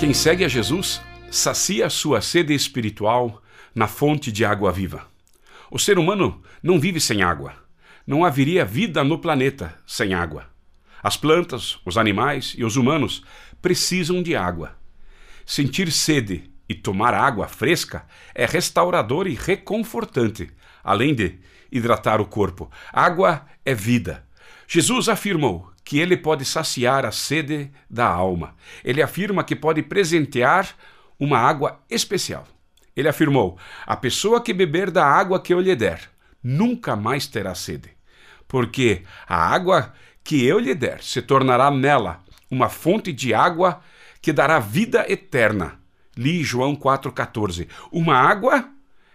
Quem segue a Jesus sacia sua sede espiritual na fonte de água viva. O ser humano não vive sem água. Não haveria vida no planeta sem água. As plantas, os animais e os humanos precisam de água. Sentir sede e tomar água fresca é restaurador e reconfortante, além de hidratar o corpo. Água é vida. Jesus afirmou que ele pode saciar a sede da alma. Ele afirma que pode presentear uma água especial. Ele afirmou: A pessoa que beber da água que eu lhe der, nunca mais terá sede, porque a água que eu lhe der se tornará nela uma fonte de água que dará vida eterna. Li João 4,14. Uma água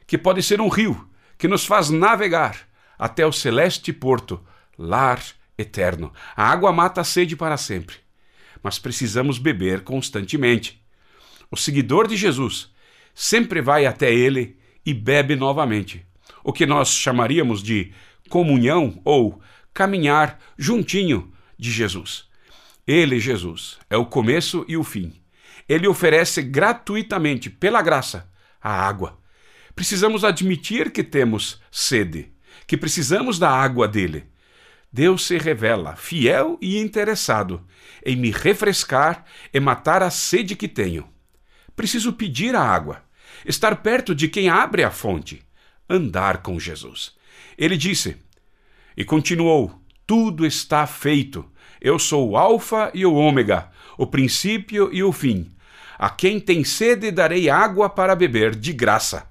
que pode ser um rio, que nos faz navegar até o celeste porto, lar eterno. A água mata a sede para sempre, mas precisamos beber constantemente. O seguidor de Jesus sempre vai até ele e bebe novamente, o que nós chamaríamos de comunhão ou caminhar juntinho de Jesus. Ele, Jesus, é o começo e o fim. Ele oferece gratuitamente, pela graça, a água. Precisamos admitir que temos sede, que precisamos da água dele. Deus se revela fiel e interessado em me refrescar e matar a sede que tenho. Preciso pedir a água, estar perto de quem abre a fonte, andar com Jesus. Ele disse e continuou: Tudo está feito. Eu sou o Alfa e o Ômega, o princípio e o fim. A quem tem sede darei água para beber de graça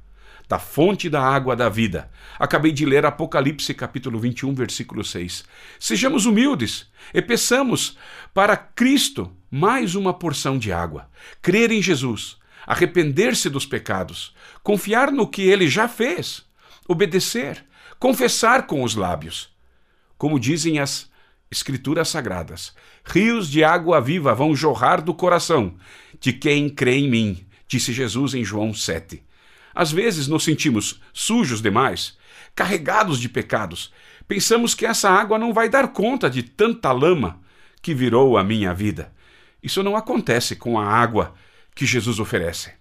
da fonte da água da vida. Acabei de ler Apocalipse capítulo 21, versículo 6. Sejamos humildes e peçamos para Cristo mais uma porção de água. Crer em Jesus, arrepender-se dos pecados, confiar no que ele já fez, obedecer, confessar com os lábios. Como dizem as Escrituras Sagradas, rios de água viva vão jorrar do coração de quem crê em mim, disse Jesus em João 7. Às vezes nos sentimos sujos demais, carregados de pecados. Pensamos que essa água não vai dar conta de tanta lama que virou a minha vida. Isso não acontece com a água que Jesus oferece.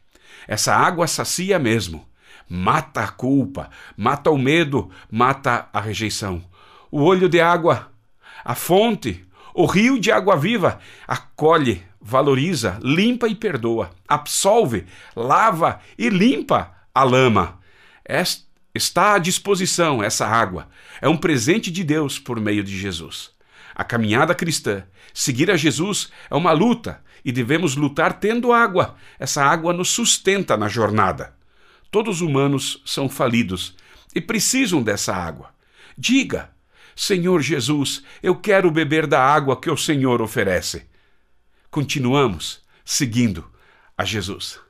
Essa água sacia mesmo. Mata a culpa, mata o medo, mata a rejeição. O olho de água, a fonte, o rio de água viva acolhe, valoriza, limpa e perdoa, absolve, lava e limpa a lama. está à disposição essa água. É um presente de Deus por meio de Jesus. A caminhada cristã, seguir a Jesus, é uma luta e devemos lutar tendo água. Essa água nos sustenta na jornada. Todos os humanos são falidos e precisam dessa água. Diga: Senhor Jesus, eu quero beber da água que o Senhor oferece. Continuamos seguindo a Jesus.